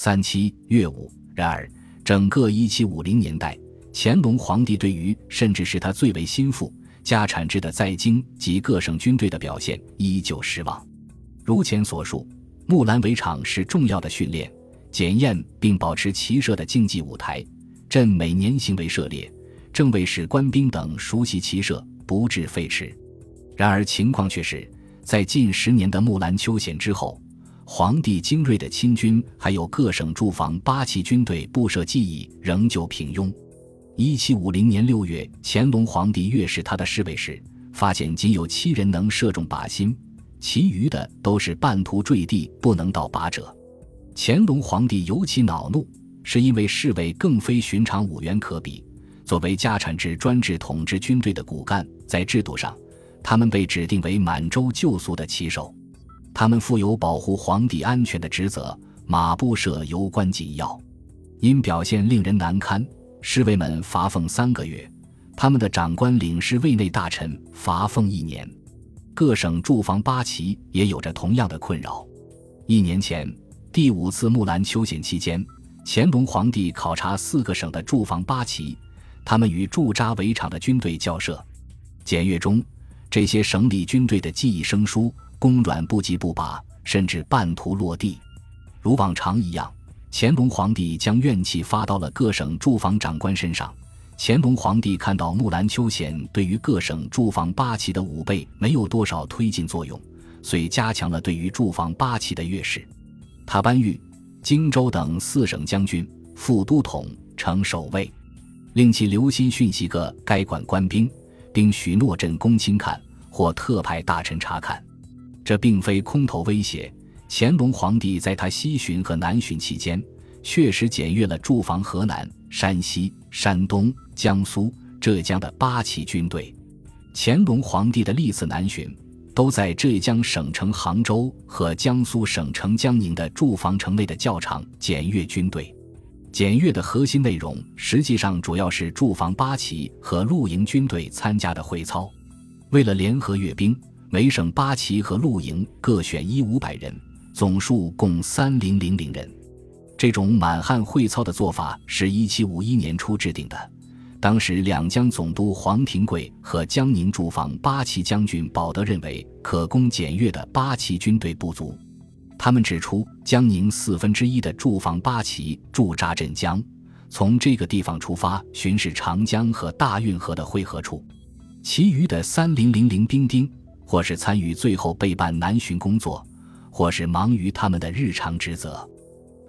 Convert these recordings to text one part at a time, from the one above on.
三七月五。然而，整个一七五零年代，乾隆皇帝对于甚至是他最为心腹家产制的在京及各省军队的表现依旧失望。如前所述，木兰围场是重要的训练、检验并保持骑射的竞技舞台。朕每年行为涉猎，正为使官兵等熟悉骑射，不致废弛。然而情况却是，在近十年的木兰秋险之后，皇帝精锐的亲军还有各省驻防八旗军队布设技艺仍旧平庸。一七五零年六月，乾隆皇帝阅视他的侍卫时，发现仅有七人能射中靶心，其余的都是半途坠地，不能到靶者。乾隆皇帝尤其恼怒。是因为侍卫更非寻常五员可比。作为家产制专制统治军队的骨干，在制度上，他们被指定为满洲旧俗的旗手，他们负有保护皇帝安全的职责，马步设攸关紧要。因表现令人难堪，侍卫们罚俸三个月，他们的长官领事卫内大臣罚俸一年。各省驻防八旗也有着同样的困扰。一年前，第五次木兰秋险期间。乾隆皇帝考察四个省的驻防八旗，他们与驻扎围场的军队交涉。检阅中，这些省里军队的记忆生疏，弓软不及不拔，甚至半途落地。如往常一样，乾隆皇帝将怨气发到了各省驻防长官身上。乾隆皇帝看到木兰秋险对于各省驻防八旗的武备没有多少推进作用，遂加强了对于驻防八旗的阅视。他颁谕。荆州等四省将军、副都统呈守卫，令其留心训习各该管官兵，并许诺朕公亲看，或特派大臣查看。这并非空头威胁。乾隆皇帝在他西巡和南巡期间，确实检阅了驻防河南、山西、山东、江苏、浙江的八旗军队。乾隆皇帝的历次南巡。都在浙江省城杭州和江苏省城江宁的驻防城内的教场检阅军队。检阅的核心内容实际上主要是驻防八旗和陆营军队参加的会操。为了联合阅兵，每省八旗和陆营各选一五百人，总数共三零零零人。这种满汉会操的做法是一七五一年初制定的。当时，两江总督黄廷贵和江宁驻防八旗将军保德认为，可供检阅的八旗军队不足。他们指出，江宁四分之一的驻防八旗驻扎镇江，从这个地方出发巡视长江和大运河的汇合处；其余的三零零零兵丁，或是参与最后备办南巡工作，或是忙于他们的日常职责。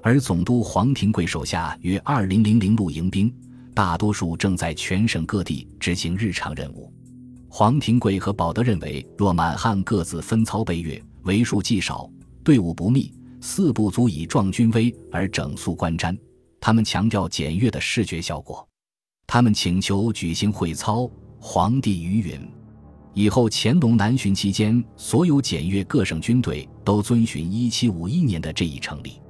而总督黄廷贵手下约二零零零路营兵。大多数正在全省各地执行日常任务。黄廷贵和保德认为，若满汉各自分操备阅，为数既少，队伍不密，四不足以壮军威而整肃观瞻。他们强调检阅的视觉效果。他们请求举行会操。皇帝余允。以后乾隆南巡期间，所有检阅各省军队都遵循1751年的这一成例。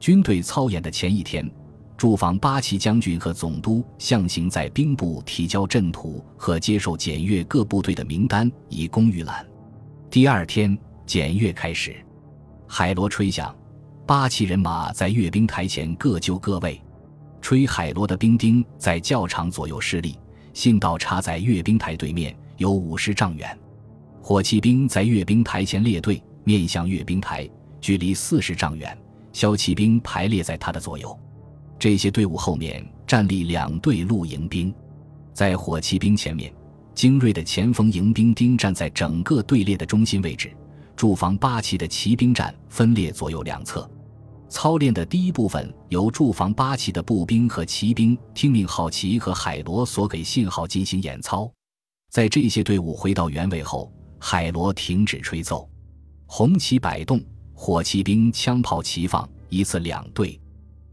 军队操演的前一天。驻防八旗将军和总督向行在兵部提交阵图和接受检阅各部队的名单，以供预览。第二天检阅开始，海螺吹响，八旗人马在阅兵台前各就各位。吹海螺的兵丁在教场左右施力，信道插在阅兵台对面，有五十丈远。火器兵在阅兵台前列队，面向阅兵台，距离四十丈远。骁骑兵排列在他的左右。这些队伍后面站立两队陆营兵，在火骑兵前面，精锐的前锋营兵丁站在整个队列的中心位置。驻防八旗的骑兵站分列左右两侧。操练的第一部分由驻防八旗的步兵和骑兵听命号旗和海螺所给信号进行演操。在这些队伍回到原位后，海螺停止吹奏，红旗摆动，火骑兵枪炮齐放，一次两队。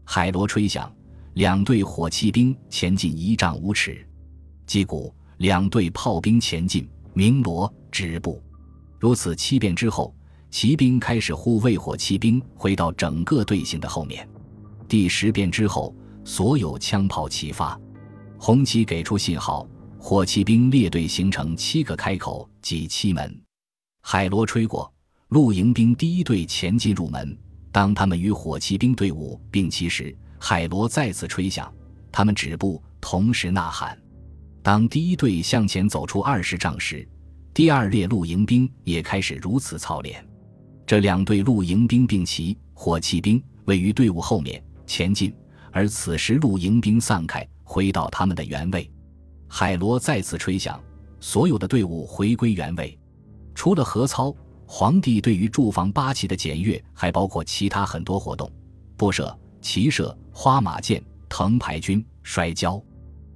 海螺吹响，两队火骑兵前进一丈五尺，击鼓，两队炮兵前进，鸣锣止步。如此七遍之后，骑兵开始护卫火骑兵回到整个队形的后面。第十遍之后，所有枪炮齐发，红旗给出信号，火骑兵列队形成七个开口及七门。海螺吹过，陆营兵第一队前进入门，当他们与火骑兵队伍并齐时，海螺再次吹响，他们止步，同时呐喊。当第一队向前走出二十丈时，第二列露营兵也开始如此操练。这两队露营兵并齐，火骑兵位于队伍后面前进，而此时露营兵散开，回到他们的原位。海螺再次吹响，所有的队伍回归原位。除了合操。皇帝对于驻防八旗的检阅还包括其他很多活动：步射、骑射、花马箭、藤牌军、摔跤、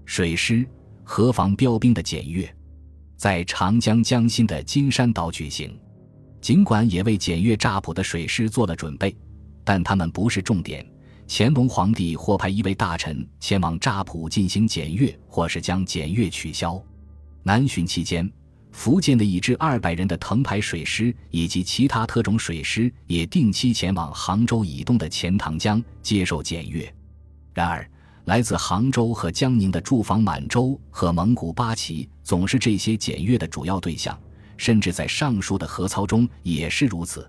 水师、河防标兵的检阅，在长江江心的金山岛举行。尽管也为检阅乍浦的水师做了准备，但他们不是重点。乾隆皇帝或派一位大臣前往乍浦进行检阅，或是将检阅取消。南巡期间。福建的一支二百人的藤牌水师以及其他特种水师也定期前往杭州以东的钱塘江接受检阅。然而，来自杭州和江宁的驻防满洲和蒙古八旗总是这些检阅的主要对象，甚至在上述的合操中也是如此。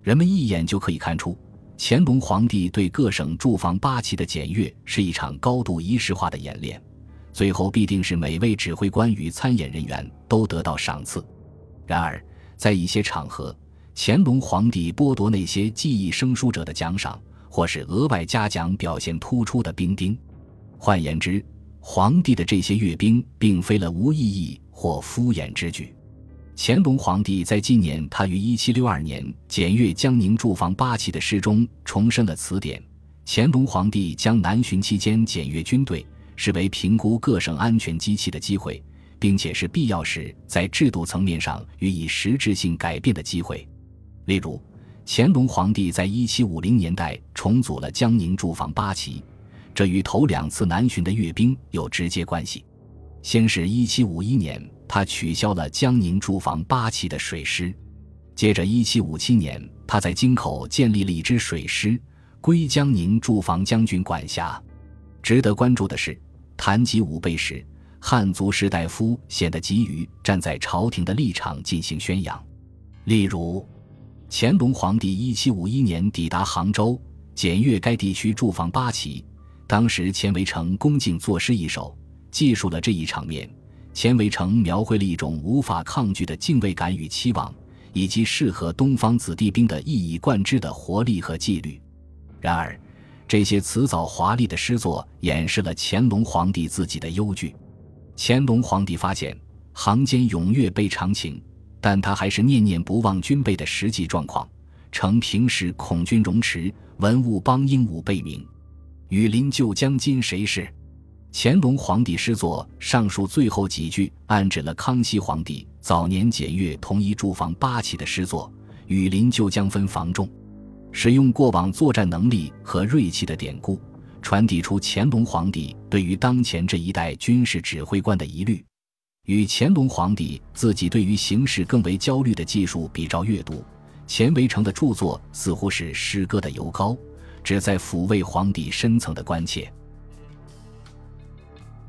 人们一眼就可以看出，乾隆皇帝对各省驻防八旗的检阅是一场高度仪式化的演练。最后必定是每位指挥官与参演人员都得到赏赐。然而，在一些场合，乾隆皇帝剥夺那些技艺生疏者的奖赏，或是额外嘉奖表现突出的兵丁。换言之，皇帝的这些阅兵并非了无意义或敷衍之举。乾隆皇帝在纪念他于1762年检阅江宁驻防八旗的诗中重申了此点。乾隆皇帝将南巡期间检阅军队。视为评估各省安全机器的机会，并且是必要时在制度层面上予以实质性改变的机会。例如，乾隆皇帝在一七五零年代重组了江宁驻防八旗，这与头两次南巡的阅兵有直接关系。先是一七五一年，他取消了江宁驻防八旗的水师；接着一七五七年，他在京口建立了一支水师，归江宁驻防将军管辖。值得关注的是。谈及武备时，汉族士大夫显得急于站在朝廷的立场进行宣扬。例如，乾隆皇帝一七五一年抵达杭州，检阅该地区驻防八旗。当时，钱维成恭敬作诗一首，记述了这一场面。钱维成描绘了一种无法抗拒的敬畏感与期望，以及适合东方子弟兵的一以贯之的活力和纪律。然而，这些辞藻华丽的诗作掩饰了乾隆皇帝自己的忧惧。乾隆皇帝发现行间踊跃被常情，但他还是念念不忘军备的实际状况。承平时恐军容迟，文武邦英武备明。羽林救将今谁是？乾隆皇帝诗作上述最后几句暗指了康熙皇帝早年检阅同一驻防八旗的诗作：“雨林救将分防重。”使用过往作战能力和锐气的典故，传递出乾隆皇帝对于当前这一代军事指挥官的疑虑，与乾隆皇帝自己对于形势更为焦虑的技术比照阅读，钱维成的著作似乎是诗歌的尤高，旨在抚慰皇帝深层的关切。